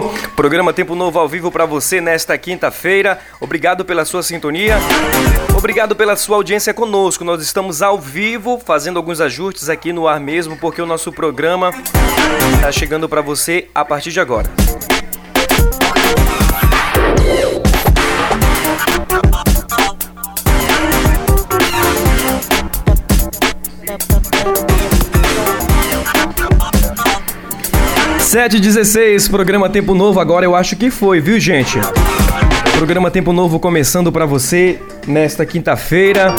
Programa Tempo Novo ao vivo para você nesta quinta-feira. Obrigado pela sua sintonia. Obrigado pela sua audiência conosco. Nós estamos ao vivo fazendo alguns ajustes aqui no ar mesmo, porque o nosso programa está chegando para você a partir de agora. Sete dezesseis, programa Tempo Novo agora eu acho que foi, viu gente? Programa Tempo Novo começando para você nesta quinta-feira.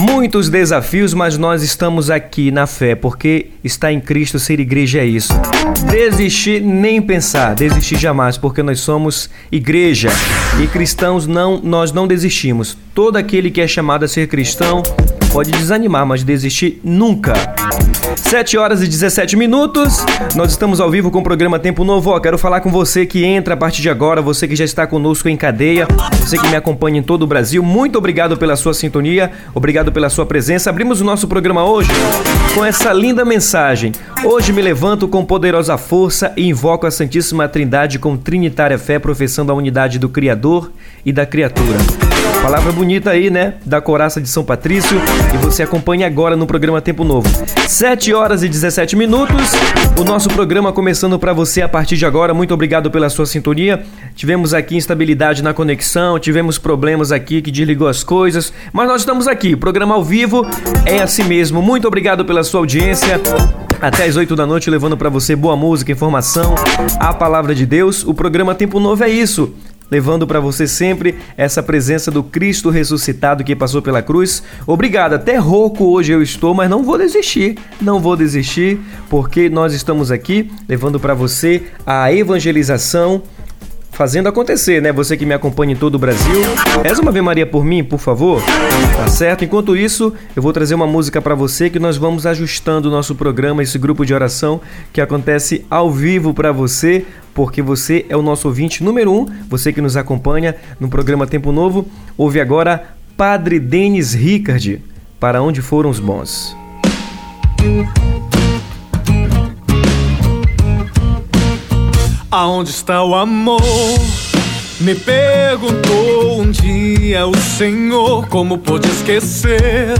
Muitos desafios, mas nós estamos aqui na fé, porque está em Cristo ser igreja é isso. Desistir nem pensar, desistir jamais, porque nós somos igreja e cristãos não, nós não desistimos. Todo aquele que é chamado a ser cristão pode desanimar, mas desistir nunca. 7 horas e 17 minutos. Nós estamos ao vivo com o programa Tempo Novo. Ó, quero falar com você que entra a partir de agora, você que já está conosco em cadeia, você que me acompanha em todo o Brasil. Muito obrigado pela sua sintonia, obrigado pela sua presença. Abrimos o nosso programa hoje com essa linda mensagem. Hoje me levanto com poderosa força e invoco a Santíssima Trindade com trinitária fé, professando a unidade do Criador e da criatura. Palavra bonita aí, né? Da Coraça de São Patrício. E você acompanha agora no programa Tempo Novo. 7 horas e 17 minutos. O nosso programa começando para você a partir de agora. Muito obrigado pela sua sintonia. Tivemos aqui instabilidade na conexão, tivemos problemas aqui que desligou as coisas, mas nós estamos aqui. programa ao vivo é assim mesmo. Muito obrigado pela sua audiência. Até às 8 da noite, levando para você boa música, informação, a palavra de Deus. O programa Tempo Novo é isso levando para você sempre essa presença do Cristo ressuscitado que passou pela cruz. Obrigado, até rouco hoje eu estou, mas não vou desistir, não vou desistir, porque nós estamos aqui levando para você a evangelização fazendo acontecer, né? Você que me acompanha em todo o Brasil. Reza uma Ave Maria por mim, por favor. Tá certo? Enquanto isso, eu vou trazer uma música para você que nós vamos ajustando o nosso programa, esse grupo de oração que acontece ao vivo para você, porque você é o nosso ouvinte número um, você que nos acompanha no programa Tempo Novo. Ouve agora Padre Denis Ricard, Para Onde Foram os Bons. Aonde está o amor? Me perguntou um dia o Senhor como pôde esquecer.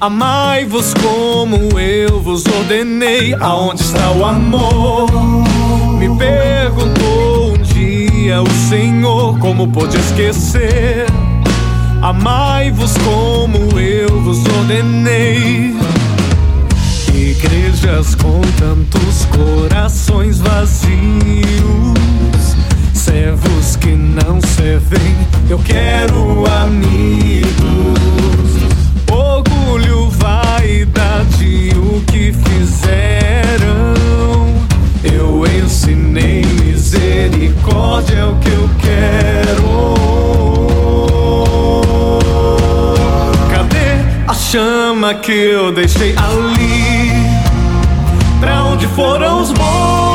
Amai-vos como eu vos ordenei. Aonde está o amor? Me perguntou um dia o Senhor como pôde esquecer. Amai-vos como eu vos ordenei. Igrejas com tantos corações vazios, servos que não servem, eu quero amigos. Orgulho, vaidade, o que fizeram? Eu ensinei misericórdia, é o que eu quero. Cadê a chama que eu deixei ali? Pra onde foram os bons?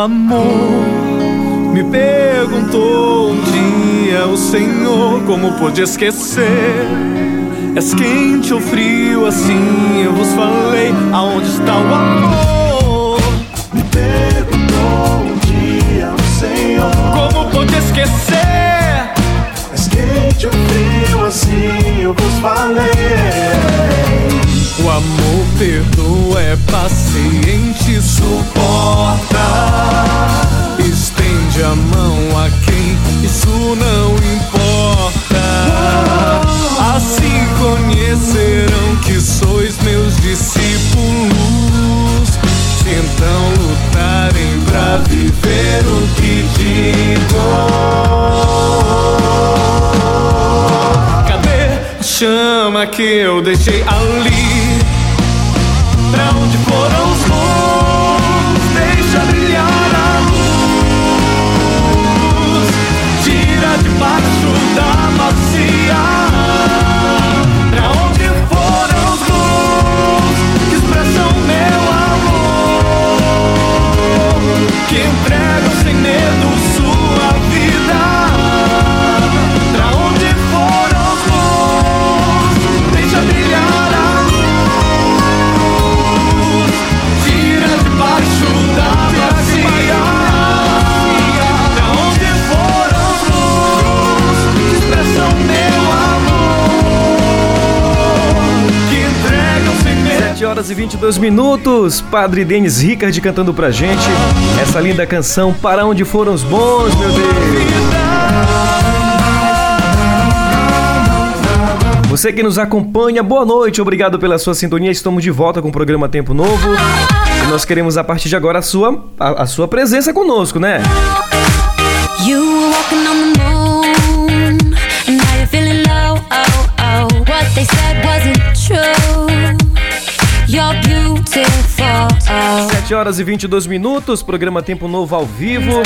Amor? Me perguntou um dia o Senhor como pôde esquecer És quente ou frio, assim eu vos falei. Aonde está o amor? Me perguntou um dia o Senhor. Como pode esquecer? És quente ou frio, assim eu vos falei. O amor perdoa, é paciente, suporta. Estende a mão a quem isso não importa. Assim conhecerão que sois meus discípulos. Se então lutarem pra viver o que digo. Cadê a chama que eu deixei ali? Pra onde foram horas e 22 minutos, Padre Denis Ricard cantando pra gente essa linda canção Para Onde Foram os Bons, meu Deus. Você que nos acompanha, boa noite, obrigado pela sua sintonia. Estamos de volta com o programa Tempo Novo. E nós queremos a partir de agora a sua, a, a sua presença conosco, né? 7 horas e 22 minutos, programa Tempo Novo ao vivo.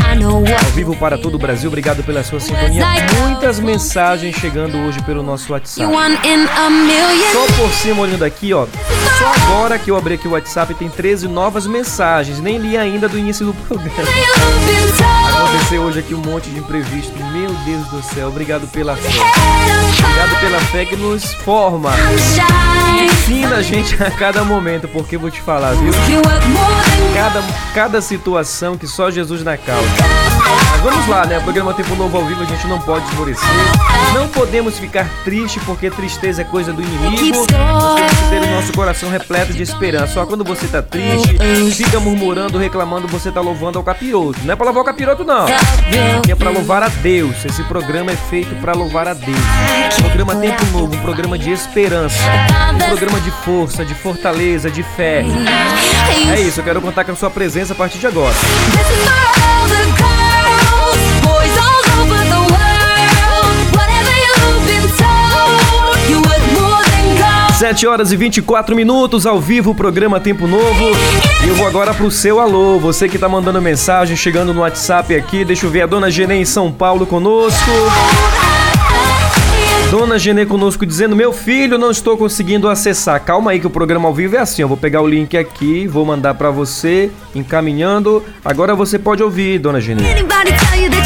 Ao vivo para todo o Brasil, obrigado pela sua sintonia. Muitas mensagens chegando hoje pelo nosso WhatsApp. Só por cima, olhando aqui, ó. Só agora que eu abri aqui o WhatsApp tem 13 novas mensagens. Nem li ainda do início do programa. Aconteceu hoje aqui um monte de imprevisto. Meu Deus do céu, obrigado pela fé. Obrigado pela fé que nos forma. Ensina a gente a cada momento, porque eu vou te falar, viu? Cada, cada situação que só Jesus na causa. Mas vamos lá, né? O programa Tempo Novo ao vivo a gente não pode esmorecer. Não podemos ficar triste porque tristeza é coisa do inimigo. Nós temos que ter o nosso coração repleto de esperança. Só quando você tá triste, fica murmurando, reclamando, você tá louvando ao capiroto. Não é pra louvar o capiroto, não. Que é pra louvar a Deus. Esse programa é feito pra louvar a Deus. Programa Tempo Novo, um programa de esperança. Um programa de força, de fortaleza, de fé. É isso, eu quero contar com a sua presença a partir de agora. 7 horas e 24 minutos ao vivo, o programa Tempo Novo. E eu vou agora pro seu alô. Você que tá mandando mensagem, chegando no WhatsApp aqui. Deixa eu ver a dona Genê em São Paulo conosco. Dona Genê conosco dizendo: Meu filho, não estou conseguindo acessar. Calma aí que o programa ao vivo é assim. Eu vou pegar o link aqui, vou mandar pra você, encaminhando. Agora você pode ouvir, Dona Genê.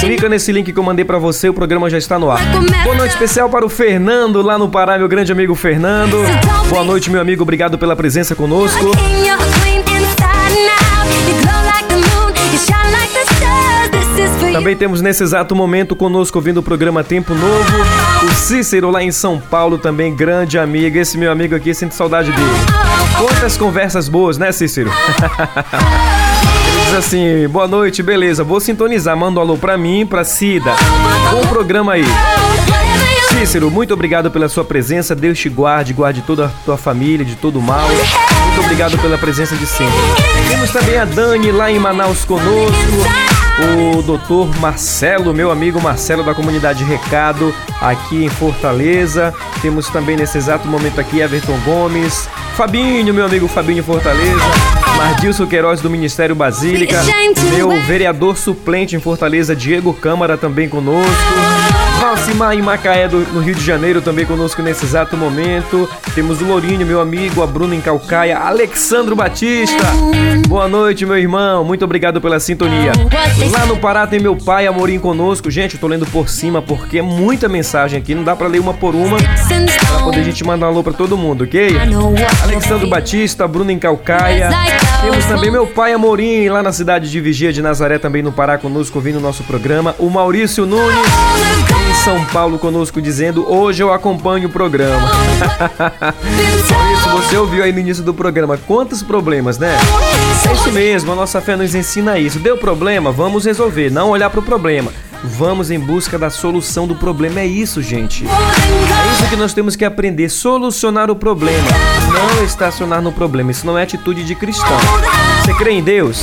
Clica nesse link que eu mandei pra você, o programa já está no ar. Boa noite especial para o Fernando lá no Pará, meu grande amigo Fernando. Boa noite, meu amigo, obrigado pela presença conosco. you. Também temos nesse exato momento conosco ouvindo o programa Tempo Novo. O Cícero lá em São Paulo também, grande amigo. Esse meu amigo aqui, sinto saudade dele. Quantas conversas boas, né, Cícero? Diz assim: boa noite, beleza. Vou sintonizar. Manda um alô pra mim, pra Cida. Bom programa aí. Cícero, muito obrigado pela sua presença. Deus te guarde, guarde toda a tua família de todo mal. Muito obrigado pela presença de sempre. Temos também a Dani lá em Manaus conosco. O doutor Marcelo, meu amigo Marcelo da comunidade Recado, aqui em Fortaleza. Temos também nesse exato momento aqui Everton Gomes, Fabinho, meu amigo Fabinho Fortaleza, Mardilson Queiroz do Ministério Basílica, meu vereador suplente em Fortaleza, Diego Câmara, também conosco. Valcimar em Macaé, do- no Rio de Janeiro, também conosco nesse exato momento. Temos o Lourinho, meu amigo, a Bruna em Calcaia, Alexandro Batista. Boa noite, meu irmão. Muito obrigado pela sintonia. Lá no Pará tem meu pai, Amorim, conosco. Gente, eu tô lendo por cima porque é muita mensagem aqui. Não dá pra ler uma por uma. Pra poder a gente mandar um alô pra todo mundo, ok? Alexandro Batista, Bruno em Calcaia. Temos também meu pai Amorim, lá na cidade de Vigia de Nazaré, também no Pará, conosco, ouvindo o nosso programa. O Maurício Nunes, em São Paulo, conosco, dizendo: Hoje eu acompanho o programa. Maurício, você ouviu aí no início do programa quantos problemas, né? É isso mesmo, a nossa fé nos ensina isso. Deu problema? Vamos resolver, não olhar pro problema. Vamos em busca da solução do problema. É isso, gente. É isso que nós temos que aprender, solucionar o problema, não estacionar no problema. Isso não é atitude de cristão. Você crê em Deus?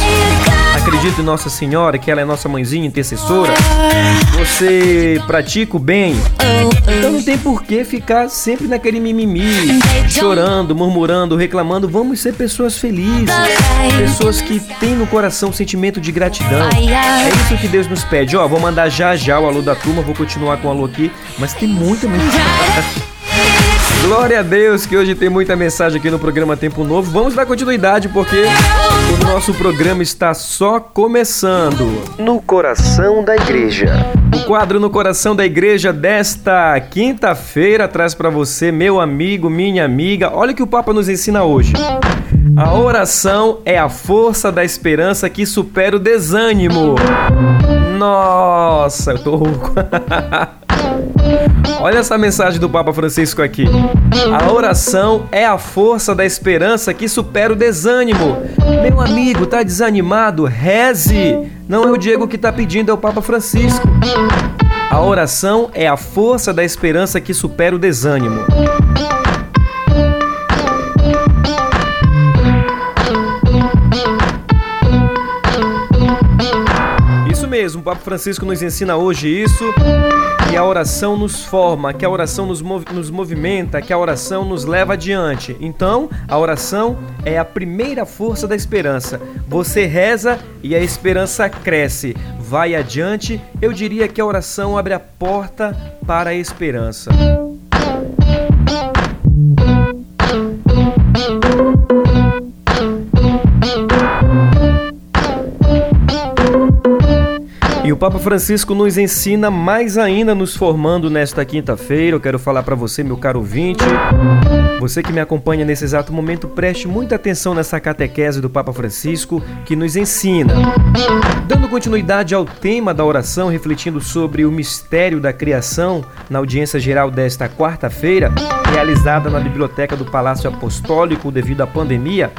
Acredita em Nossa Senhora, que ela é nossa mãezinha intercessora. Você pratica o bem. Então não tem por que ficar sempre naquele mimimi, chorando, murmurando, reclamando. Vamos ser pessoas felizes, pessoas que têm no coração um sentimento de gratidão. É isso que Deus nos pede. Ó, vou mandar já já o alô da turma, vou continuar com o alô aqui, mas tem muita mensagem. Glória a Deus que hoje tem muita mensagem aqui no programa Tempo Novo. Vamos dar continuidade porque o nosso programa está só começando. No coração da igreja. O quadro No Coração da Igreja desta quinta-feira traz para você, meu amigo, minha amiga. Olha o que o Papa nos ensina hoje. A oração é a força da esperança que supera o desânimo. Nossa, eu tô rouco. Olha essa mensagem do Papa Francisco aqui. A oração é a força da esperança que supera o desânimo. Meu amigo, tá desanimado? Reze. Não é o Diego que tá pedindo, é o Papa Francisco. A oração é a força da esperança que supera o desânimo. Mesmo, o Papa Francisco nos ensina hoje isso que a oração nos forma, que a oração nos, mov nos movimenta, que a oração nos leva adiante. Então, a oração é a primeira força da esperança. Você reza e a esperança cresce. Vai adiante, eu diria que a oração abre a porta para a esperança. O Papa Francisco nos ensina mais ainda nos formando nesta quinta-feira. Eu quero falar para você, meu caro ouvinte, você que me acompanha nesse exato momento, preste muita atenção nessa catequese do Papa Francisco que nos ensina. Dando continuidade ao tema da oração, refletindo sobre o mistério da criação na audiência geral desta quarta-feira, realizada na biblioteca do Palácio Apostólico devido à pandemia,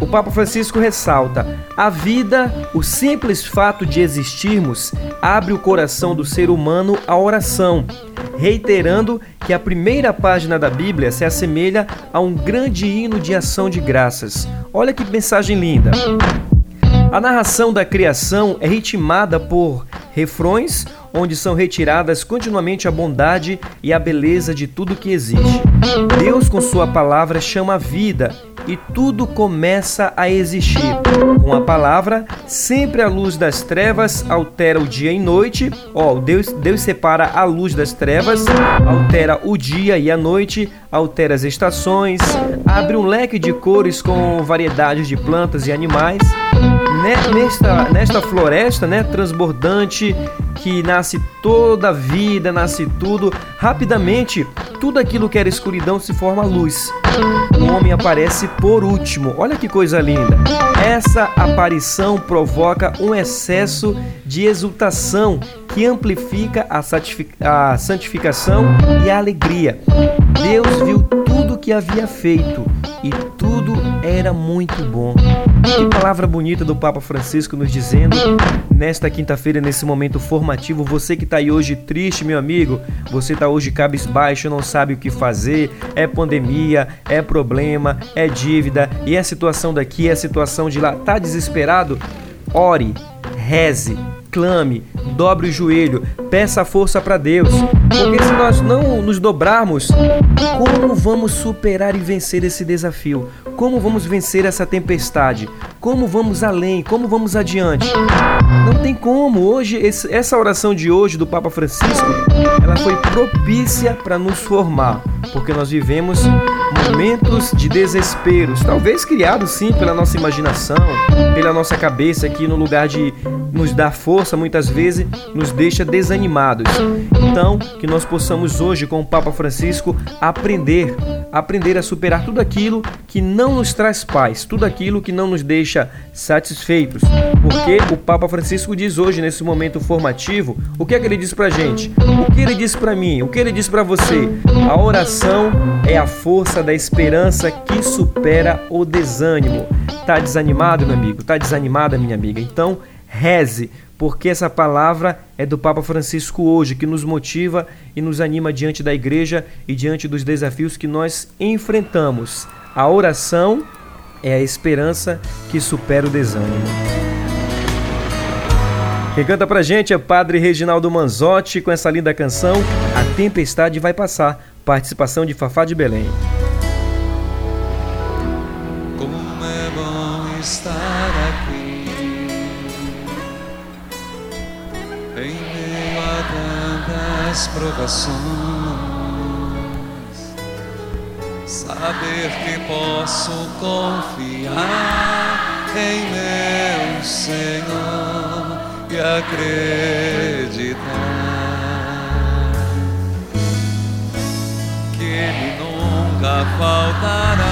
o Papa Francisco ressalta: a vida, o simples fato de existirmos, abre o coração do ser humano à oração, reiterando que a primeira página da Bíblia se assemelha a um grande hino de ação de graças. Olha que mensagem linda! A narração da criação é ritmada por refrões onde são retiradas continuamente a bondade e a beleza de tudo que existe. Deus, com Sua palavra, chama a vida e tudo começa a existir. Com a palavra, sempre a luz das trevas altera o dia e noite. Ó, oh, Deus, Deus separa a luz das trevas, altera o dia e a noite, altera as estações, abre um leque de cores com variedades de plantas e animais. Nesta, nesta floresta né, transbordante que nasce toda a vida, nasce tudo, rapidamente tudo aquilo que era escuridão se forma luz. O homem aparece por último. Olha que coisa linda. Essa aparição provoca um excesso de exultação que amplifica a santificação e a alegria. Deus viu tudo que havia feito e tudo era muito bom. Que palavra bonita do Papa Francisco nos dizendo nesta quinta-feira, nesse momento formativo. Você que está aí hoje triste, meu amigo, você está hoje cabisbaixo, não sabe o que fazer, é pandemia, é problema, é dívida e a situação daqui, é a situação de lá, tá desesperado? Ore, reze, clame, dobre o joelho, peça força para Deus. Porque se nós não nos dobrarmos, como vamos superar e vencer esse desafio? Como vamos vencer essa tempestade? Como vamos além? Como vamos adiante? Não tem como. Hoje, essa oração de hoje do Papa Francisco, ela foi propícia para nos formar, porque nós vivemos momentos de desesperos, talvez criados sim pela nossa imaginação, pela nossa cabeça que no lugar de nos dar força, muitas vezes nos deixa desanimados. Então, que nós possamos hoje com o Papa Francisco aprender, aprender a superar tudo aquilo que não nos traz paz, tudo aquilo que não nos deixa satisfeitos. Porque o Papa Francisco diz hoje nesse momento formativo, o que é que ele diz pra gente? O que ele diz para mim? O que ele diz para você? A oração é a força força da esperança que supera o desânimo. Tá desanimado, meu amigo? Tá desanimada, minha amiga? Então, reze, porque essa palavra é do Papa Francisco hoje, que nos motiva e nos anima diante da igreja e diante dos desafios que nós enfrentamos. A oração é a esperança que supera o desânimo. Quem canta pra gente é Padre Reginaldo Manzotti com essa linda canção A Tempestade Vai Passar, participação de Fafá de Belém. provações, saber que posso confiar em meu Senhor e acreditar que Ele nunca faltará.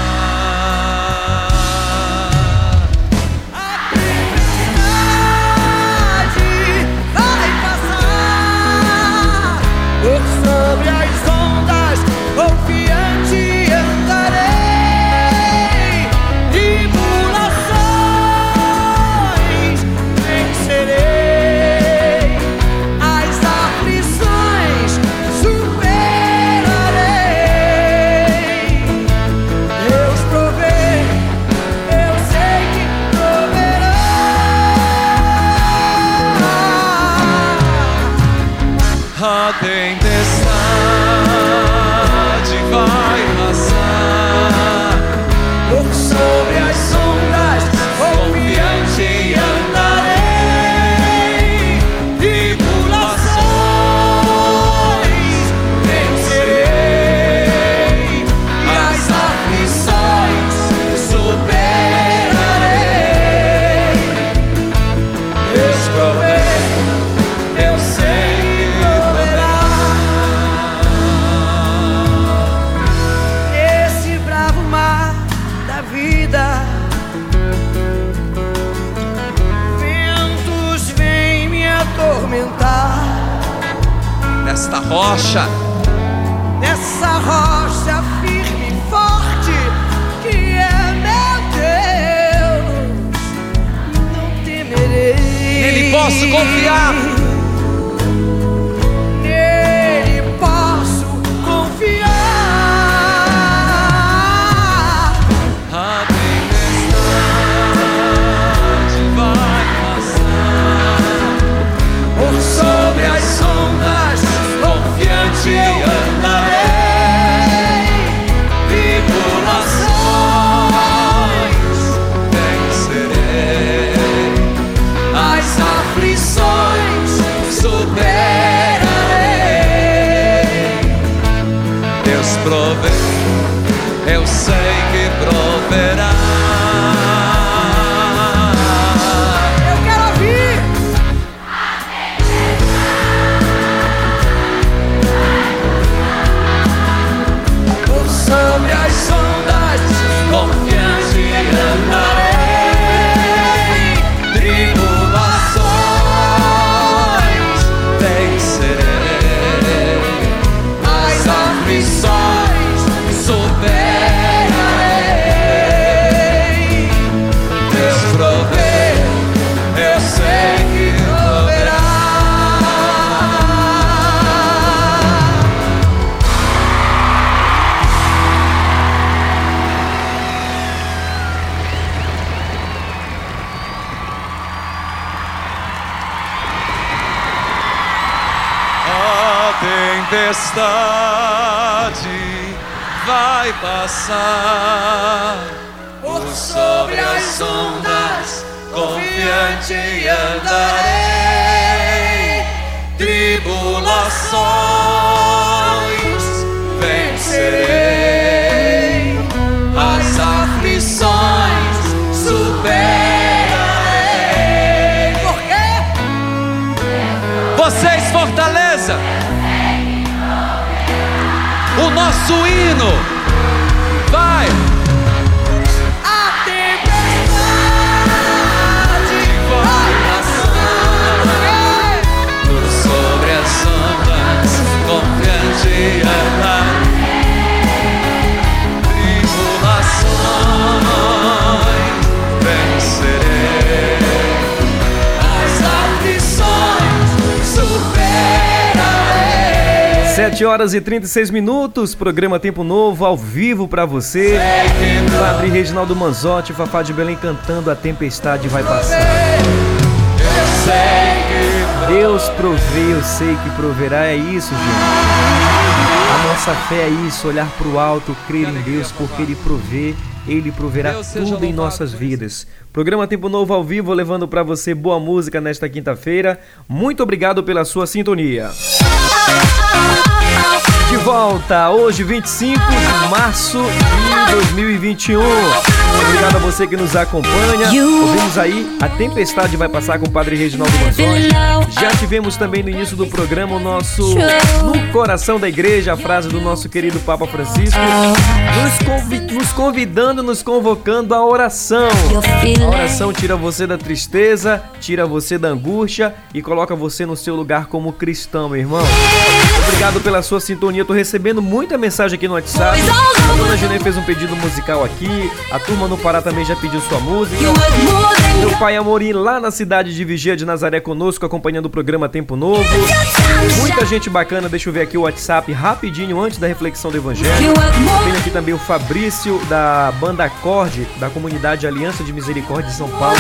sgonfiamo sun. 7 horas e 36 minutos, programa Tempo Novo, ao vivo para você. Padre Reginaldo Manzotti, Fafá de Belém cantando A Tempestade Vai Passar. Deus provê, eu sei que proverá, é isso, gente. A nossa fé é isso, olhar para o alto, crer em Deus, porque Ele provê ele proverá tudo em nossas vidas. Programa Tempo Novo ao vivo, levando para você boa música nesta quinta-feira. Muito obrigado pela sua sintonia. Ah, ah, ah, de volta, hoje 25 de março de 2021. Obrigado a você que nos acompanha. Ouvimos aí A Tempestade vai passar com o Padre Reginaldo Manzoni. Já tivemos também no início do programa o nosso No Coração da Igreja, a frase do nosso querido Papa Francisco, nos, convi nos convidando, nos convocando à oração. A oração tira você da tristeza, tira você da angústia e coloca você no seu lugar como cristão, meu irmão. Obrigado pela sua sintonia. Tô recebendo muita mensagem aqui no WhatsApp. A dona Genê fez um pedido musical aqui. A turma no Pará também já pediu sua música. Meu pai Amorim lá na cidade de Vigia de Nazaré conosco, acompanhando o programa Tempo Novo. Muita gente bacana. Deixa eu ver aqui o WhatsApp rapidinho antes da reflexão do Evangelho. Tem aqui também o Fabrício da banda Acorde, da comunidade Aliança de Misericórdia de São Paulo.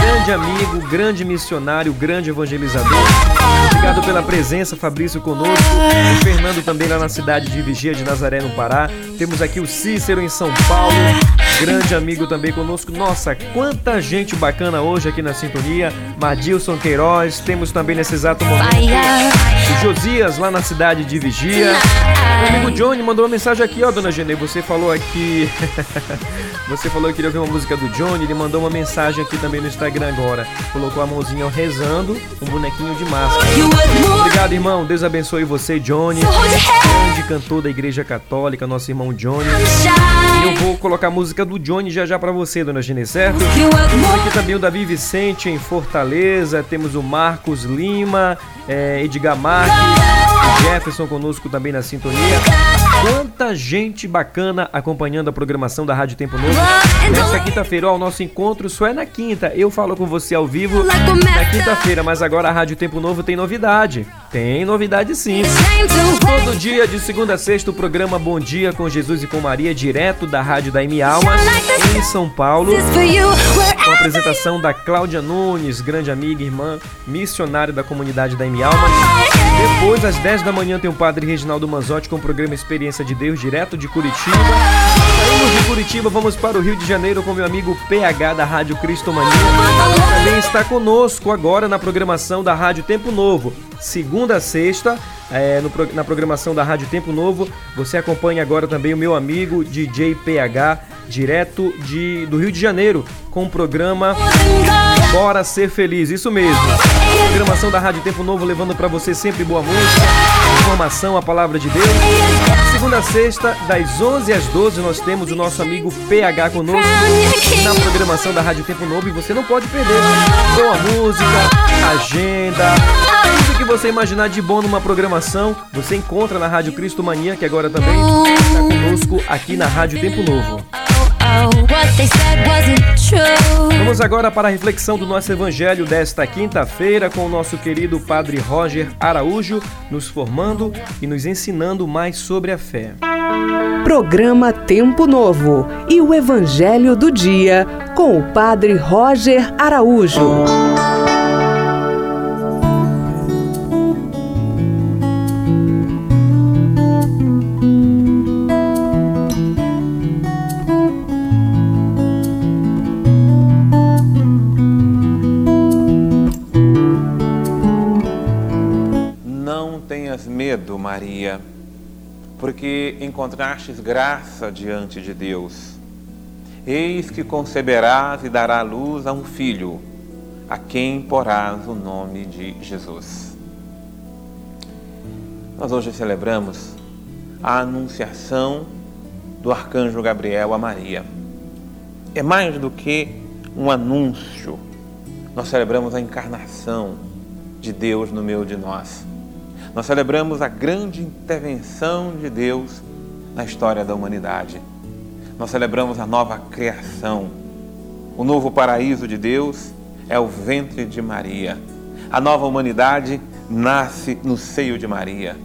Grande amigo, grande missionário, grande evangelizador. Obrigado pela presença, Fabrício, conosco. O Fernando também lá na cidade de Vigia de Nazaré, no Pará. Temos aqui o Cícero em São Paulo, grande amigo também conosco. Nossa, quanta gente bacana hoje aqui na sintonia. Madilson Queiroz, temos também nesse exato momento o Josias lá na cidade de Vigia. Meu amigo Johnny mandou uma mensagem aqui, ó, dona Genê. Você falou aqui. você falou que queria ouvir uma música do Johnny. Ele mandou uma mensagem aqui também no Instagram agora. Colocou a mãozinha rezando, um bonequinho de máscara. Obrigado, irmão. Deus abençoe você, Johnny. Grande cantor da Igreja Católica, nosso irmão Johnny. Eu vou colocar a música do Johnny já já pra você, dona Genê, certo? Aqui também o Davi Vicente em Fortaleza. Temos o Marcos Lima, é, Edgar Marques, Jefferson conosco também na sintonia. Quanta gente bacana acompanhando a programação da Rádio Tempo Novo. Nesta quinta-feira, o nosso encontro só é na quinta. Eu falo com você ao vivo na quinta-feira, mas agora a Rádio Tempo Novo tem novidade. Tem novidade sim. Todo dia, de segunda a sexta, o programa Bom Dia com Jesus e com Maria, direto da Rádio da M em São Paulo. Com a apresentação da Cláudia Nunes, grande amiga, irmã, missionária da comunidade da M. Depois, às 10 da manhã, tem o Padre Reginaldo Manzotti com o programa Experiência de Deus, direto de Curitiba. Saímos de Curitiba, vamos para o Rio de Janeiro com meu amigo PH da Rádio Cristo Mania. Também está conosco agora na programação da Rádio Tempo Novo. Segunda a sexta, é, no, na programação da Rádio Tempo Novo, você acompanha agora também o meu amigo DJ PH, direto de, do Rio de Janeiro, com o programa Bora Ser Feliz. Isso mesmo. Programação da Rádio Tempo Novo levando para você sempre boa música, informação, a palavra de Deus. Segunda a sexta, das 11 às 12, nós temos o nosso amigo PH conosco na programação da Rádio Tempo Novo e você não pode perder. Boa música, agenda, que você imaginar de bom numa programação, você encontra na Rádio Cristo Mania, que agora também está conosco aqui na Rádio Tempo Novo. Vamos agora para a reflexão do nosso evangelho desta quinta-feira com o nosso querido Padre Roger Araújo, nos formando e nos ensinando mais sobre a fé. Programa Tempo Novo e o Evangelho do Dia com o Padre Roger Araújo. Porque encontrastes graça diante de Deus. Eis que conceberás e dará luz a um filho, a quem porás o nome de Jesus. Nós hoje celebramos a anunciação do arcanjo Gabriel a Maria. É mais do que um anúncio. Nós celebramos a encarnação de Deus no meio de nós. Nós celebramos a grande intervenção de Deus na história da humanidade. Nós celebramos a nova criação. O novo paraíso de Deus é o ventre de Maria. A nova humanidade nasce no seio de Maria.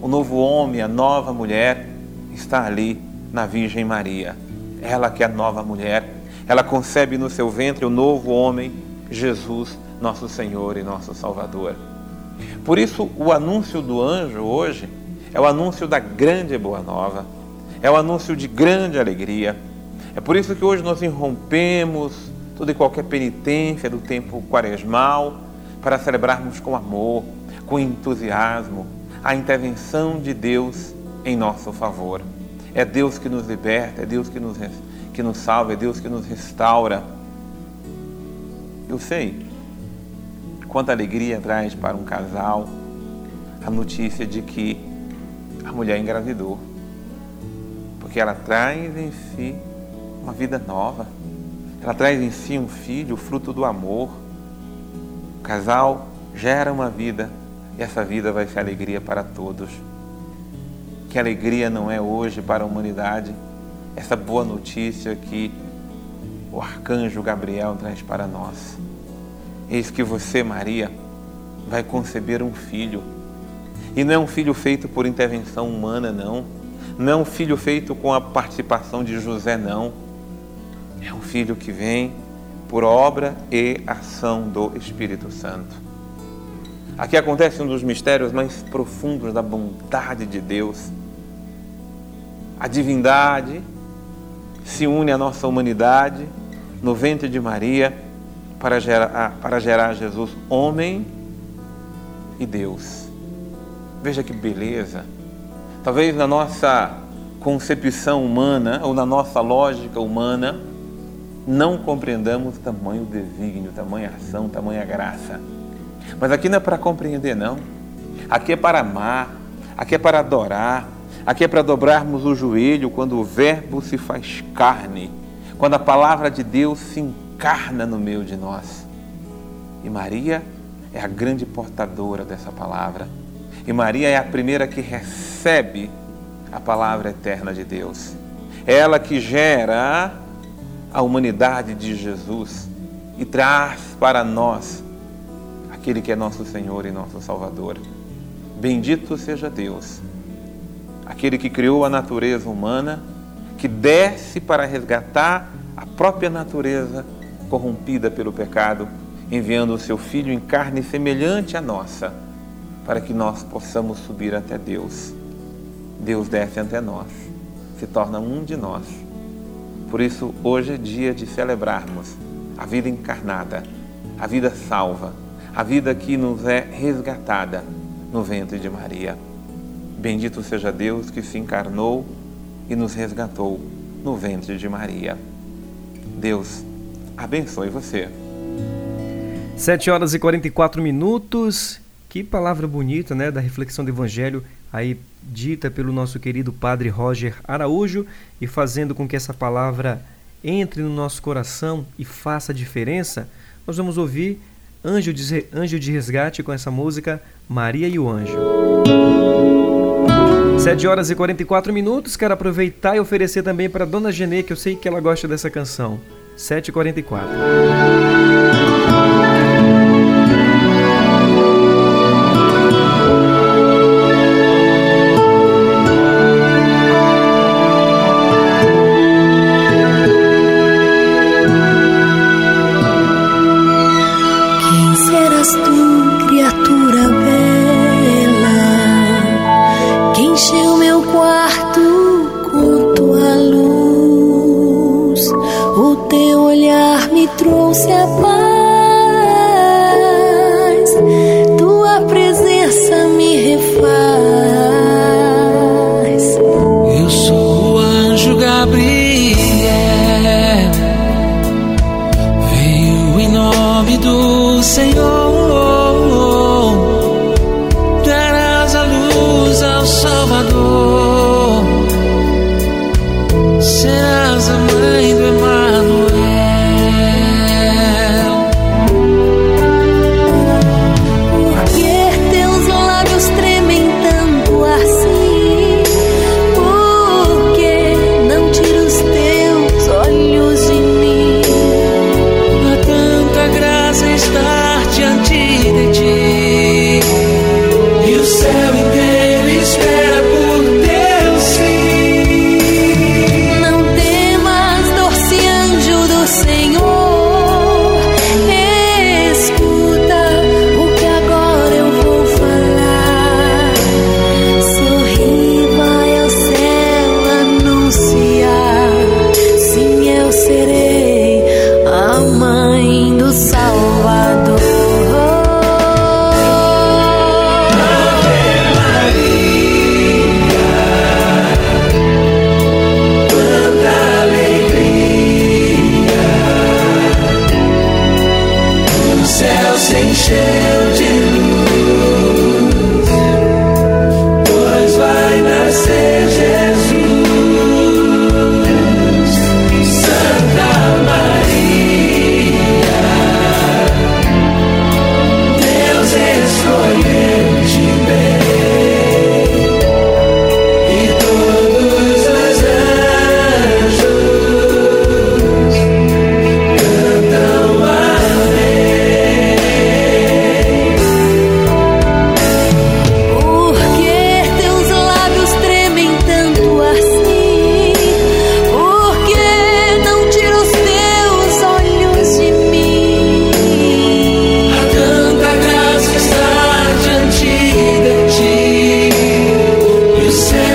O novo homem, a nova mulher está ali na Virgem Maria. Ela que é a nova mulher, ela concebe no seu ventre o novo homem, Jesus nosso Senhor e nosso Salvador. Por isso, o anúncio do anjo hoje é o anúncio da grande boa nova, é o anúncio de grande alegria. É por isso que hoje nós irrompemos toda e qualquer penitência do tempo quaresmal para celebrarmos com amor, com entusiasmo, a intervenção de Deus em nosso favor. É Deus que nos liberta, é Deus que nos, que nos salva, é Deus que nos restaura. Eu sei quanta alegria traz para um casal a notícia de que a mulher engravidou. Porque ela traz em si uma vida nova. Ela traz em si um filho, fruto do amor. O casal gera uma vida e essa vida vai ser alegria para todos. Que alegria não é hoje para a humanidade essa boa notícia que o arcanjo Gabriel traz para nós. Eis que você, Maria, vai conceber um filho. E não é um filho feito por intervenção humana, não. Não é um filho feito com a participação de José, não. É um filho que vem por obra e ação do Espírito Santo. Aqui acontece um dos mistérios mais profundos da bondade de Deus. A divindade se une à nossa humanidade no ventre de Maria para gerar, para gerar Jesus homem e Deus. Veja que beleza. Talvez na nossa concepção humana ou na nossa lógica humana não compreendamos tamanho desígnio, tamanha ação, tamanha graça. Mas aqui não é para compreender, não. Aqui é para amar, aqui é para adorar, aqui é para dobrarmos o joelho quando o Verbo se faz carne, quando a palavra de Deus se encarna no meio de nós. E Maria é a grande portadora dessa palavra. E Maria é a primeira que recebe a palavra eterna de Deus. É ela que gera a humanidade de Jesus e traz para nós aquele que é nosso Senhor e nosso Salvador. Bendito seja Deus, aquele que criou a natureza humana, que desce para resgatar a própria natureza corrompida pelo pecado, enviando o seu Filho em carne semelhante à nossa, para que nós possamos subir até Deus. Deus desce até nós, se torna um de nós. Por isso, hoje é dia de celebrarmos a vida encarnada, a vida salva a vida que nos é resgatada no ventre de Maria. Bendito seja Deus que se encarnou e nos resgatou no ventre de Maria. Deus abençoe você. 7 horas e 44 minutos. Que palavra bonita, né, da reflexão do evangelho aí dita pelo nosso querido padre Roger Araújo e fazendo com que essa palavra entre no nosso coração e faça diferença. Nós vamos ouvir Anjo de, Anjo de Resgate com essa música Maria e o Anjo. 7 horas e 44 minutos. Quero aproveitar e oferecer também para Dona Genê, que eu sei que ela gosta dessa canção. 7h44.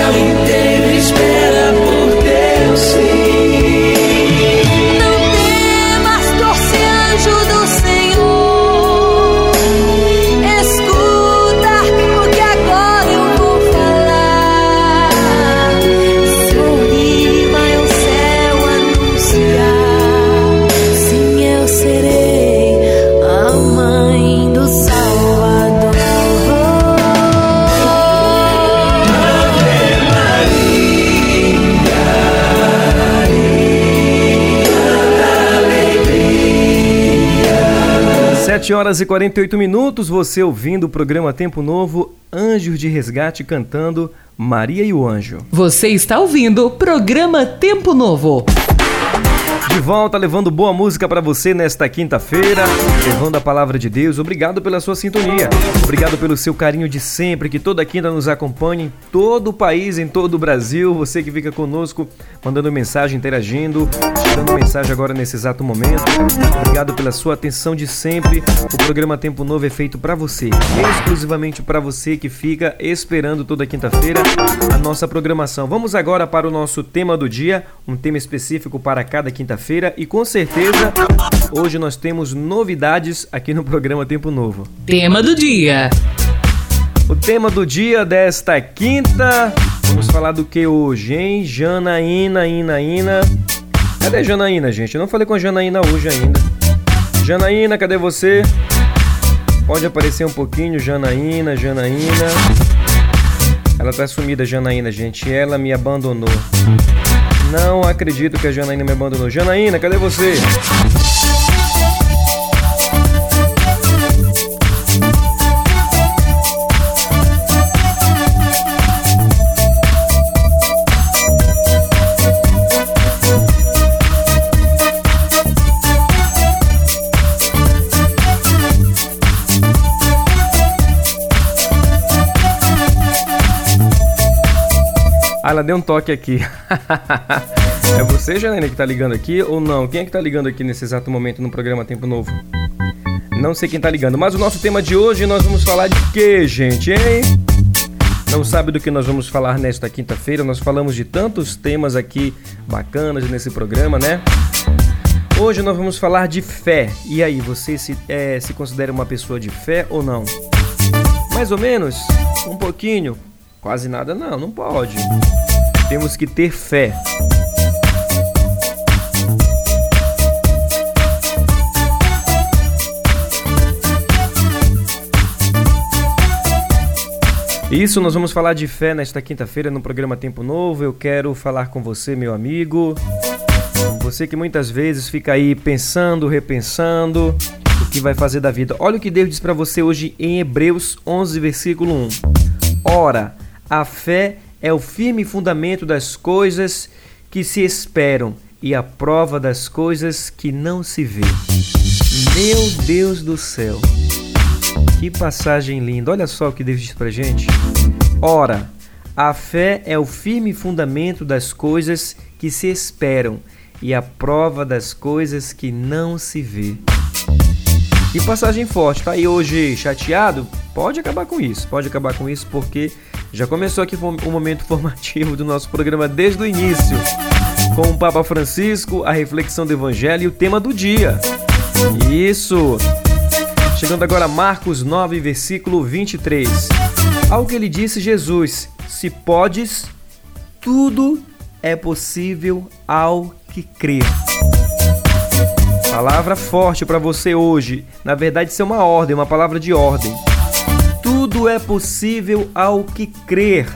realidad. 7 horas e 48 minutos, você ouvindo o programa Tempo Novo, Anjos de Resgate cantando Maria e o Anjo. Você está ouvindo o programa Tempo Novo. De volta levando boa música para você nesta quinta-feira, levando a palavra de Deus. Obrigado pela sua sintonia. Obrigado pelo seu carinho de sempre, que toda quinta nos acompanha em todo o país, em todo o Brasil. Você que fica conosco, mandando mensagem, interagindo, dando mensagem agora nesse exato momento. Obrigado pela sua atenção de sempre. O programa Tempo Novo é feito para você, exclusivamente para você que fica esperando toda quinta-feira a nossa programação. Vamos agora para o nosso tema do dia, um tema específico para cada quinta-feira quinta-feira e com certeza hoje nós temos novidades aqui no programa Tempo Novo. Tema do dia. O tema do dia desta quinta, vamos falar do que hoje, hein? Janaína, Ina, Ina. Cadê Janaína, gente? Eu não falei com a Janaína hoje ainda. Janaína, cadê você? Pode aparecer um pouquinho, Janaína, Janaína. Ela tá sumida, Janaína, gente. Ela me abandonou. Não acredito que a Janaína me abandonou. Janaína, cadê você? Ela deu um toque aqui. é você, Janaína, que tá ligando aqui ou não? Quem é que tá ligando aqui nesse exato momento no programa Tempo Novo? Não sei quem tá ligando, mas o nosso tema de hoje nós vamos falar de quê, gente, hein? Não sabe do que nós vamos falar nesta quinta-feira? Nós falamos de tantos temas aqui bacanas nesse programa, né? Hoje nós vamos falar de fé. E aí, você se, é, se considera uma pessoa de fé ou não? Mais ou menos? Um pouquinho? Quase nada não, não pode. Temos que ter fé. Isso, nós vamos falar de fé nesta quinta-feira no programa Tempo Novo. Eu quero falar com você, meu amigo. Você que muitas vezes fica aí pensando, repensando o que vai fazer da vida. Olha o que Deus diz para você hoje em Hebreus 11, versículo 1. Ora, a fé é o firme fundamento das coisas que se esperam e a prova das coisas que não se vê. Meu Deus do céu! Que passagem linda! Olha só o que Deus diz pra gente. Ora, a fé é o firme fundamento das coisas que se esperam e a prova das coisas que não se vê. Que passagem forte, tá aí hoje chateado? Pode acabar com isso, pode acabar com isso porque já começou aqui o momento formativo do nosso programa desde o início, com o Papa Francisco, a reflexão do Evangelho e o tema do dia. Isso! Chegando agora a Marcos 9, versículo 23. Ao que ele disse Jesus: Se podes, tudo é possível ao que crer. Palavra forte para você hoje. Na verdade, isso é uma ordem, uma palavra de ordem. Tudo é possível ao que crer.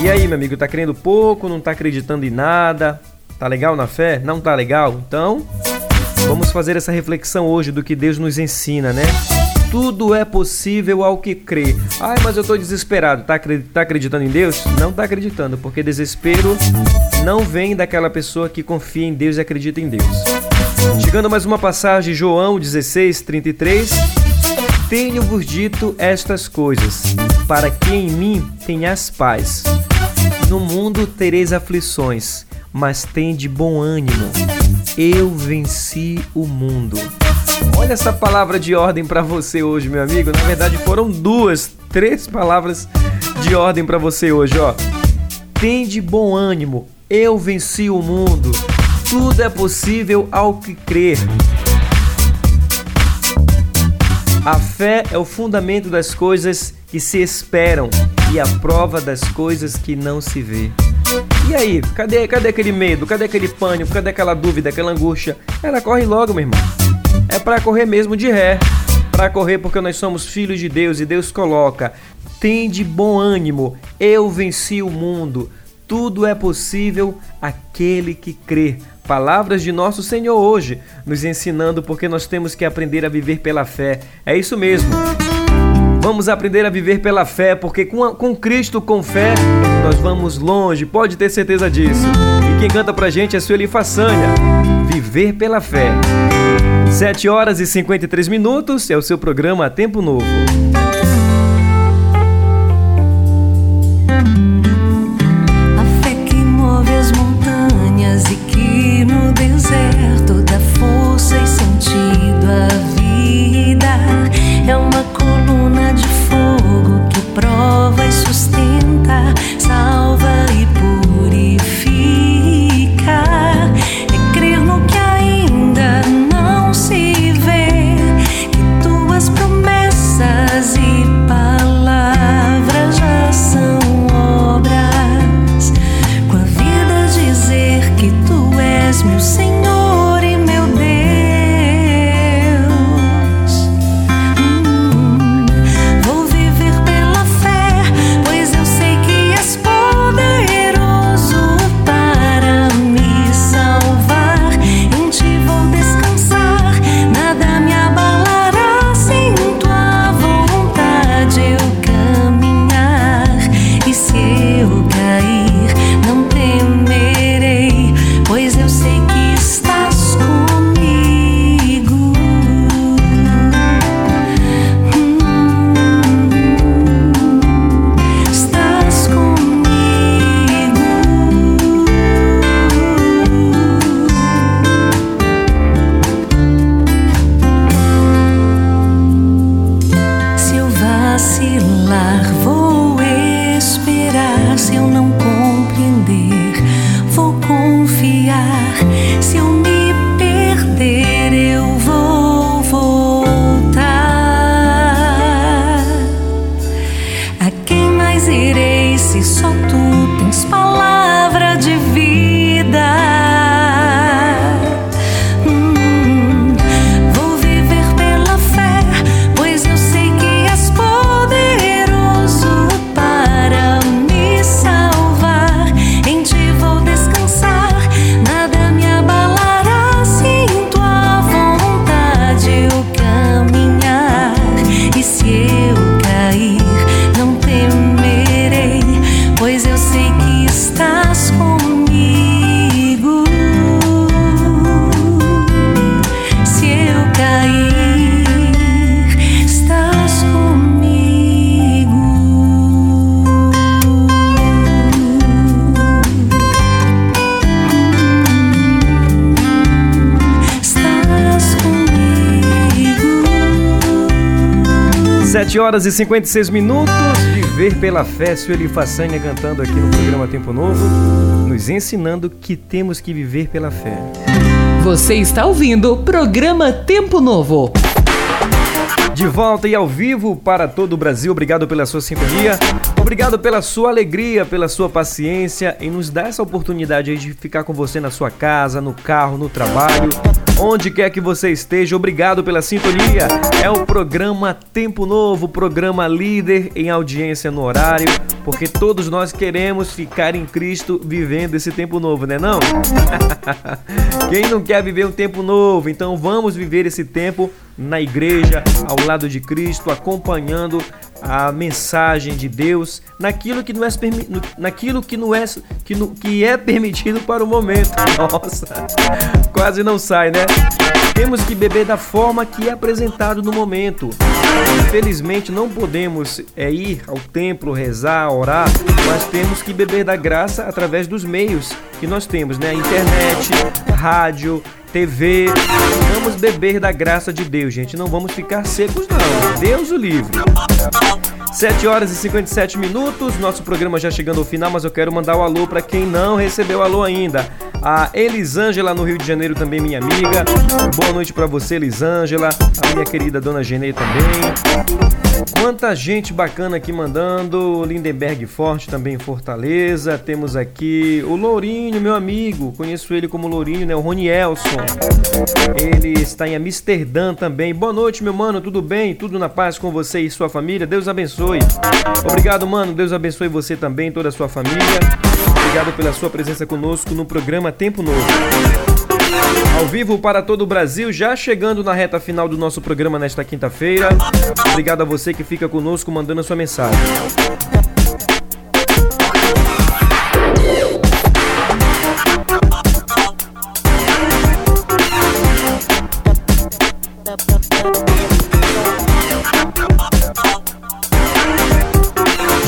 E aí, meu amigo, tá crendo pouco, não tá acreditando em nada? Tá legal na fé? Não tá legal? Então, vamos fazer essa reflexão hoje do que Deus nos ensina, né? Tudo é possível ao que crê. Ai, mas eu tô desesperado. Tá, tá acreditando em Deus? Não tá acreditando, porque desespero não vem daquela pessoa que confia em Deus e acredita em Deus. Chegando mais uma passagem, João 16, 33. Tenho-vos dito estas coisas, para que em mim tenhas paz. No mundo tereis aflições, mas tende bom ânimo. Eu venci o mundo. Olha essa palavra de ordem para você hoje, meu amigo. Na verdade, foram duas, três palavras de ordem para você hoje, ó. Tende bom ânimo. Eu venci o mundo. Tudo é possível ao que crer. A fé é o fundamento das coisas que se esperam e a prova das coisas que não se vê. E aí, cadê, cadê aquele medo? Cadê aquele pânico? Cadê aquela dúvida, aquela angústia? Ela corre logo, meu irmão. É para correr mesmo de ré. Para correr porque nós somos filhos de Deus e Deus coloca: "Tem de bom ânimo, eu venci o mundo". Tudo é possível aquele que crê. Palavras de nosso Senhor hoje, nos ensinando porque nós temos que aprender a viver pela fé. É isso mesmo. Vamos aprender a viver pela fé, porque com, a, com Cristo, com fé, nós vamos longe, pode ter certeza disso. E quem canta pra gente é Sueli Façanha. Viver pela fé. 7 horas e 53 minutos é o seu programa Tempo Novo. Horas e 56 minutos. Viver pela fé, Sueli Façanha cantando aqui no programa Tempo Novo, nos ensinando que temos que viver pela fé. Você está ouvindo o programa Tempo Novo. De volta e ao vivo para todo o Brasil. Obrigado pela sua sintonia. Obrigado pela sua alegria, pela sua paciência em nos dar essa oportunidade de ficar com você na sua casa, no carro, no trabalho, onde quer que você esteja. Obrigado pela sintonia. É o programa Tempo Novo, programa líder em audiência no horário, porque todos nós queremos ficar em Cristo vivendo esse tempo novo, né não? Quem não quer viver um tempo novo? Então vamos viver esse tempo na igreja, ao lado de Cristo, acompanhando a mensagem de Deus naquilo que não é, naquilo que não é, que, não, que é permitido para o momento. Nossa, quase não sai, né? Temos que beber da forma que é apresentado no momento. Infelizmente não podemos é, ir ao templo, rezar, orar, mas temos que beber da graça através dos meios que nós temos, né? Internet, rádio, TV. Vamos beber da graça de Deus, gente. Não vamos ficar secos, não. Deus o livre. 7 horas e 57 minutos, nosso programa já chegando ao final, mas eu quero mandar o um alô para quem não recebeu alô ainda. A Elisângela no Rio de Janeiro também, minha amiga. Boa noite para você, Elisângela. A minha querida Dona Genei também. Quanta gente bacana aqui mandando. Lindenberg Forte também em Fortaleza. Temos aqui o Lourinho, meu amigo. Conheço ele como Lourinho, né? O Ronielson. Ele está em Amsterdã também. Boa noite, meu mano. Tudo bem? Tudo na paz com você e sua família? Deus abençoe. Obrigado, mano. Deus abençoe você também, toda a sua família. Obrigado pela sua presença conosco no programa Tempo Novo. Ao vivo para todo o Brasil, já chegando na reta final do nosso programa nesta quinta-feira. Obrigado a você que fica conosco mandando sua mensagem.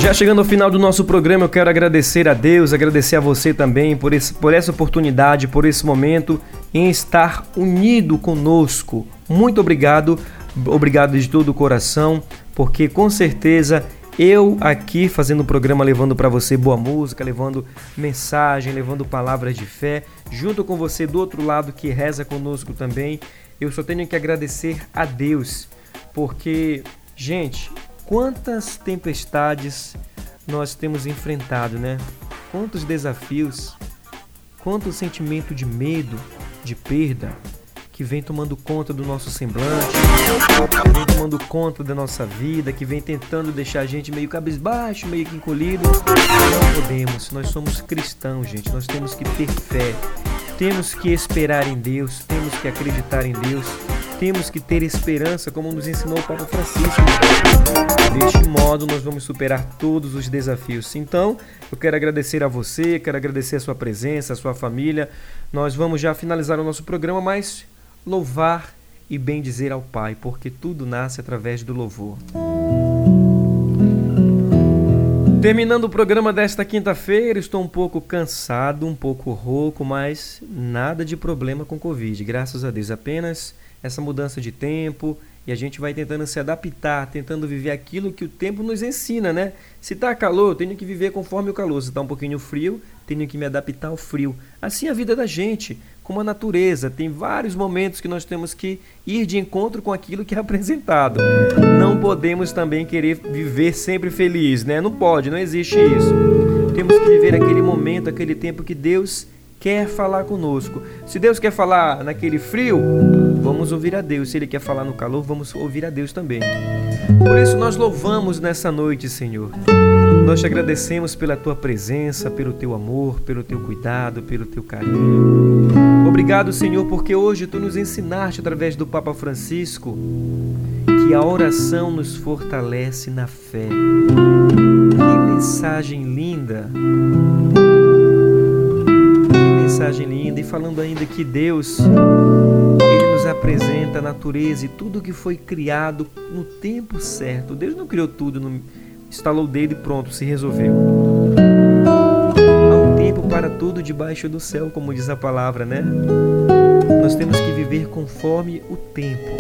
Já chegando ao final do nosso programa, eu quero agradecer a Deus, agradecer a você também por, esse, por essa oportunidade, por esse momento em estar unido conosco. Muito obrigado, obrigado de todo o coração, porque com certeza eu aqui fazendo o programa levando para você boa música, levando mensagem, levando palavras de fé, junto com você do outro lado que reza conosco também. Eu só tenho que agradecer a Deus, porque, gente, Quantas tempestades nós temos enfrentado, né? Quantos desafios, quanto sentimento de medo, de perda, que vem tomando conta do nosso semblante, que vem tomando conta da nossa vida, que vem tentando deixar a gente meio cabisbaixo, meio que encolhido. Não podemos, nós somos cristãos, gente, nós temos que ter fé, temos que esperar em Deus, temos que acreditar em Deus temos que ter esperança, como nos ensinou o Papa Francisco. Deste modo, nós vamos superar todos os desafios. Então, eu quero agradecer a você, quero agradecer a sua presença, a sua família. Nós vamos já finalizar o nosso programa, mas louvar e bem dizer ao Pai, porque tudo nasce através do louvor. Terminando o programa desta quinta-feira, estou um pouco cansado, um pouco rouco, mas nada de problema com Covid, graças a Deus. Apenas essa mudança de tempo e a gente vai tentando se adaptar, tentando viver aquilo que o tempo nos ensina, né? Se tá calor, eu tenho que viver conforme o calor. Se tá um pouquinho frio, tenho que me adaptar ao frio. Assim é a vida da gente, como a natureza. Tem vários momentos que nós temos que ir de encontro com aquilo que é apresentado. Não podemos também querer viver sempre feliz, né? Não pode, não existe isso. Temos que viver aquele momento, aquele tempo que Deus quer falar conosco. Se Deus quer falar naquele frio, vamos ouvir a Deus. Se Ele quer falar no calor, vamos ouvir a Deus também. Por isso nós louvamos nessa noite, Senhor. Nós te agradecemos pela tua presença, pelo teu amor, pelo teu cuidado, pelo teu carinho. Obrigado, Senhor, porque hoje tu nos ensinaste através do Papa Francisco que a oração nos fortalece na fé. Que mensagem linda! mensagem linda e falando ainda que Deus ele apresenta a natureza e tudo que foi criado no tempo certo. Deus não criou tudo, no, instalou o dedo e pronto, se resolveu. Há um tempo para tudo debaixo do céu, como diz a palavra, né? Nós temos que viver conforme o tempo.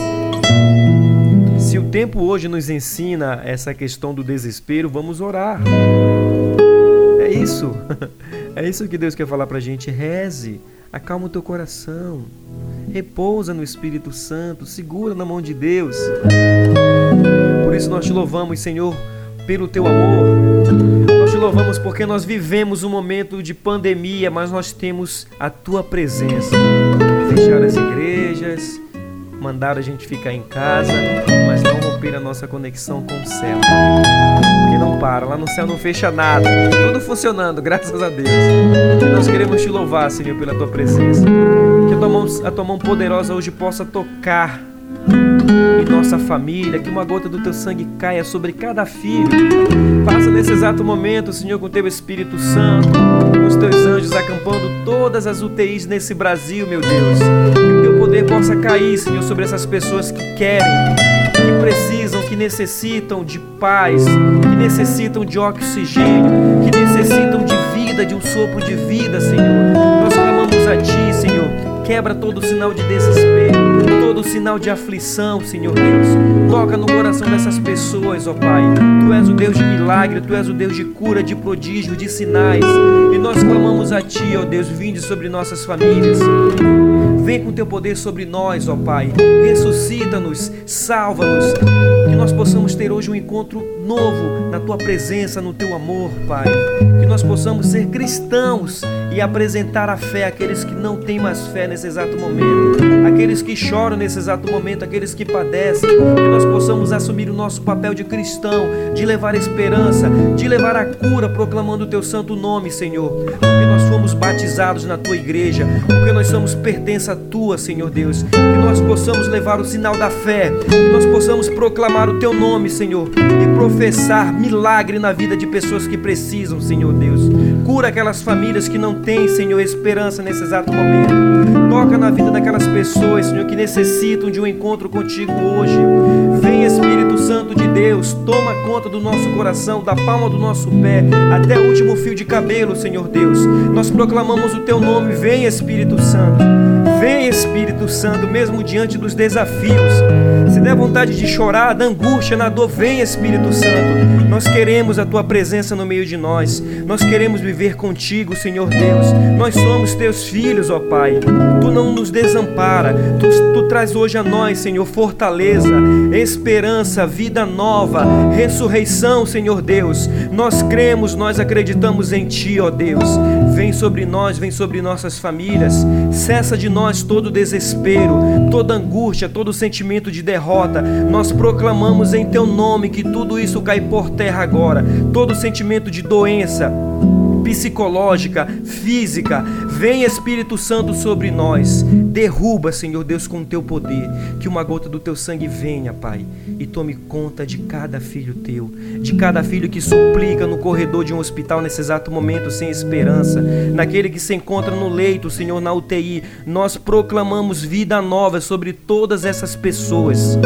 Se o tempo hoje nos ensina essa questão do desespero, vamos orar. É isso. É isso que Deus quer falar pra gente. Reze, acalma o teu coração, repousa no Espírito Santo, segura na mão de Deus. Por isso nós te louvamos, Senhor, pelo teu amor. Nós te louvamos porque nós vivemos um momento de pandemia, mas nós temos a tua presença. Fechar as igrejas, mandar a gente ficar em casa, mas não romper a nossa conexão com o céu. Porque não para, lá no céu não fecha nada, tudo funcionando, graças a Deus. Nós queremos te louvar, Senhor, pela tua presença. Que a tua mão, a tua mão poderosa hoje possa tocar em nossa família, que uma gota do teu sangue caia sobre cada filho. Passa nesse exato momento, Senhor, com teu Espírito Santo, com os teus anjos acampando todas as UTIs nesse Brasil, meu Deus. Que o teu poder possa cair, Senhor, sobre essas pessoas que querem, que precisam, que necessitam de paz, que necessitam de oxigênio, que necessitam de vida, de um sopro de vida, Senhor. Quebra todo sinal de desespero, todo sinal de aflição, Senhor Deus. Toca no coração dessas pessoas, ó Pai. Tu és o Deus de milagre, Tu és o Deus de cura, de prodígio, de sinais. E nós clamamos a Ti, ó Deus, vinde sobre nossas famílias. Vem com teu poder sobre nós, ó Pai. Ressuscita-nos, salva-nos. Que nós possamos ter hoje um encontro novo na tua presença, no teu amor, Pai. Que nós possamos ser cristãos e apresentar a fé àqueles que não têm mais fé nesse exato momento, aqueles que choram nesse exato momento, aqueles que padecem. Que nós possamos assumir o nosso papel de cristão, de levar esperança, de levar a cura, proclamando o teu santo nome, Senhor. Porque nós fomos batizados na tua igreja, porque nós somos pertença tua, Senhor Deus. Que nós possamos levar o sinal da fé, que nós possamos proclamar o teu nome, Senhor, e professar milagre na vida de pessoas que precisam, Senhor Deus. Cura aquelas famílias que não têm, Senhor, esperança nesse exato momento. Toca na vida daquelas pessoas, Senhor, que necessitam de um encontro contigo hoje. Vem, Espírito Santo de Deus, toma conta do nosso coração, da palma do nosso pé até o último fio de cabelo, Senhor Deus. Nós proclamamos o teu nome. Vem, Espírito Santo. Vem, Espírito Santo, mesmo diante dos desafios. Se der vontade de chorar, da angústia, na dor, vem, Espírito Santo. Nós queremos a tua presença no meio de nós. Nós queremos viver contigo, Senhor Deus. Nós somos teus filhos, ó Pai. Tu não nos desampara. Tu, tu traz hoje a nós, Senhor, fortaleza, esperança, vida nova, ressurreição, Senhor Deus. Nós cremos, nós acreditamos em Ti, ó Deus. Vem sobre nós, vem sobre nossas famílias. Cessa de nós todo desespero, toda angústia, todo sentimento de derrota. Nós proclamamos em Teu nome que tudo isso cai por terra agora. Todo sentimento de doença psicológica, física. Vem Espírito Santo sobre nós. Derruba, Senhor Deus, com o teu poder. Que uma gota do teu sangue venha, Pai, e tome conta de cada filho teu, de cada filho que suplica no corredor de um hospital nesse exato momento sem esperança, naquele que se encontra no leito, Senhor, na UTI. Nós proclamamos vida nova sobre todas essas pessoas.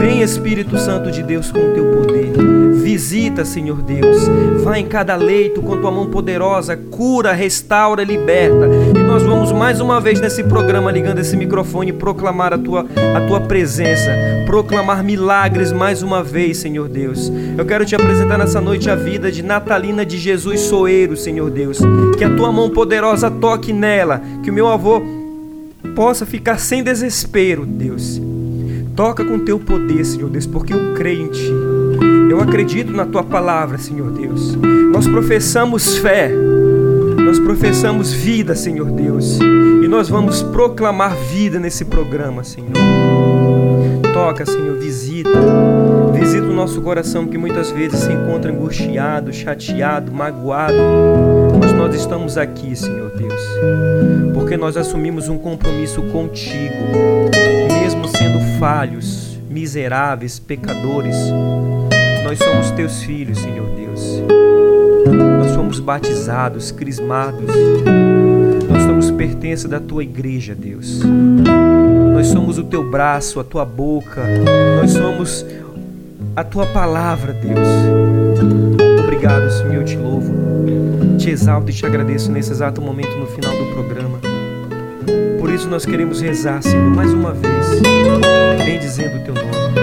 Vem Espírito Santo de Deus com o teu poder. Visita, Senhor Deus. Vai em cada leito com tua mão poderosa, cura, restaura, liberta. E nós vamos mais uma vez nesse programa ligando esse microfone proclamar a tua a tua presença, proclamar milagres mais uma vez, Senhor Deus. Eu quero te apresentar nessa noite a vida de Natalina de Jesus Soeiro, Senhor Deus. Que a tua mão poderosa toque nela, que o meu avô possa ficar sem desespero, Deus. Toca com teu poder, Senhor Deus, porque eu creio em ti. Eu acredito na tua palavra, Senhor Deus. Nós professamos fé, nós professamos vida, Senhor Deus, e nós vamos proclamar vida nesse programa, Senhor. Toca, Senhor, visita, visita o nosso coração que muitas vezes se encontra angustiado, chateado, magoado, mas nós estamos aqui, Senhor Deus, porque nós assumimos um compromisso contigo, mesmo sendo falhos, miseráveis, pecadores nós somos teus filhos, Senhor Deus. Nós fomos batizados, crismados. Nós somos pertença da tua igreja, Deus. Nós somos o teu braço, a tua boca. Nós somos a tua palavra, Deus. Obrigado, Senhor, eu te louvo. Te exalto e te agradeço nesse exato momento no final do programa. Por isso nós queremos rezar, Senhor, mais uma vez, bendizendo o teu nome.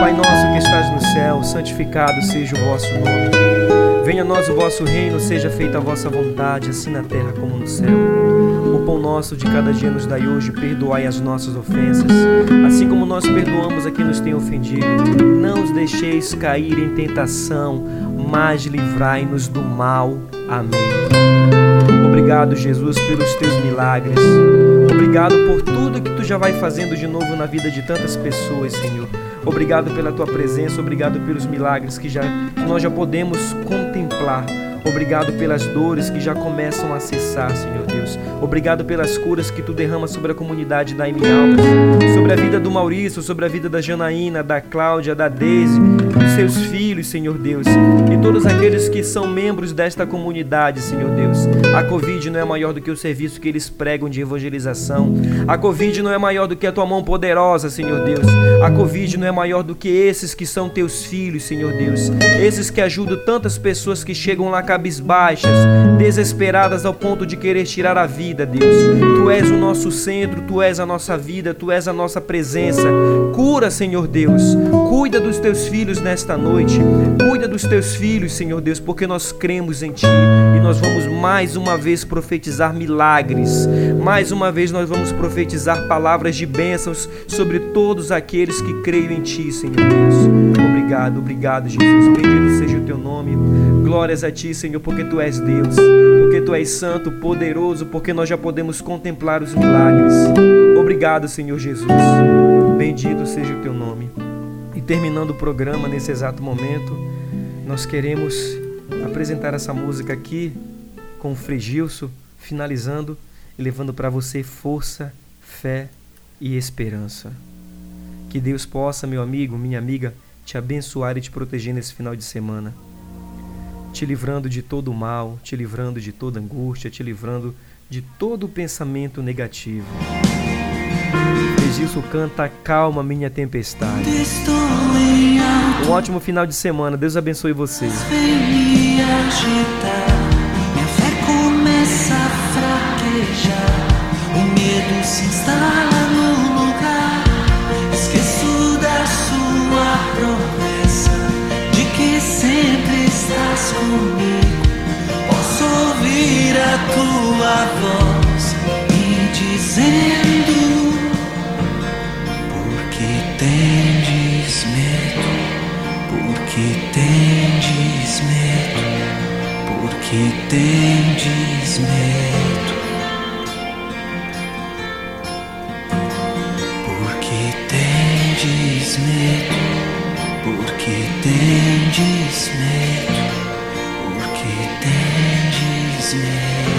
Pai nosso que estás no céu, santificado seja o vosso nome. Venha a nós o vosso reino, seja feita a vossa vontade, assim na terra como no céu. O pão nosso de cada dia nos dai hoje, perdoai as nossas ofensas, assim como nós perdoamos a quem nos tem ofendido. Não os deixeis cair em tentação, mas livrai-nos do mal. Amém. Obrigado, Jesus, pelos teus milagres. Obrigado por tudo que tu já vai fazendo de novo na vida de tantas pessoas, Senhor. Obrigado pela tua presença, obrigado pelos milagres que já nós já podemos contemplar. Obrigado pelas dores que já começam a cessar, Senhor Deus. Obrigado pelas curas que tu derrama sobre a comunidade da M Almas, sobre a vida do Maurício, sobre a vida da Janaína, da Cláudia, da Deise, seus filhos, Senhor Deus, e todos aqueles que são membros desta comunidade, Senhor Deus. A Covid não é maior do que o serviço que eles pregam de evangelização. A Covid não é maior do que a tua mão poderosa, Senhor Deus. A Covid não é maior do que esses que são teus filhos, Senhor Deus. Esses que ajudam tantas pessoas que chegam lá cabisbaixas, desesperadas ao ponto de querer tirar a vida, Deus. Tu és o nosso centro, tu és a nossa vida, tu és a nossa presença. Cura, Senhor Deus. Cuida dos teus filhos nesta noite. Cuida dos teus filhos, Senhor Deus, porque nós cremos em ti e nós vamos mais uma vez profetizar milagres. Mais uma vez nós vamos profetizar palavras de bênçãos sobre todos aqueles que creem em ti, Senhor Deus. Obrigado, obrigado, Jesus. Bendito seja o teu nome. Glórias a ti, Senhor, porque tu és Deus, porque tu és santo, poderoso, porque nós já podemos contemplar os milagres. Obrigado, Senhor Jesus. Bendito seja o teu nome. Terminando o programa nesse exato momento, nós queremos apresentar essa música aqui com o Fregilso, finalizando e levando para você força, fé e esperança. Que Deus possa, meu amigo, minha amiga, te abençoar e te proteger nesse final de semana. Te livrando de todo o mal, te livrando de toda angústia, te livrando de todo pensamento negativo. Fregilso canta Calma Minha Tempestade. Um ótimo final de semana. Deus abençoe vocês. Minha fé começa a fraquejar. O medo se instala no lugar. Esqueço da sua promessa de que sempre estás comigo. Posso ouvir a tua voz me dizendo: que tendes medo? Por que tendes medo? Por que tendes medo? Por que tendes medo? Por que tendes medo?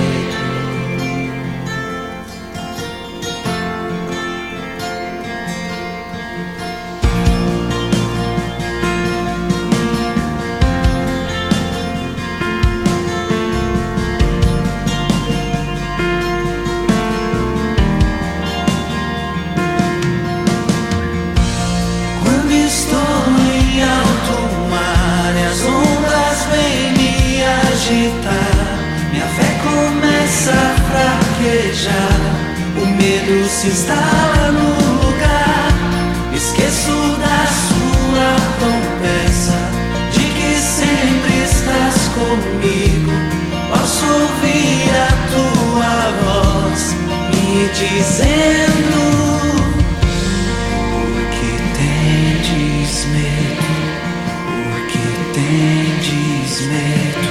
Tendes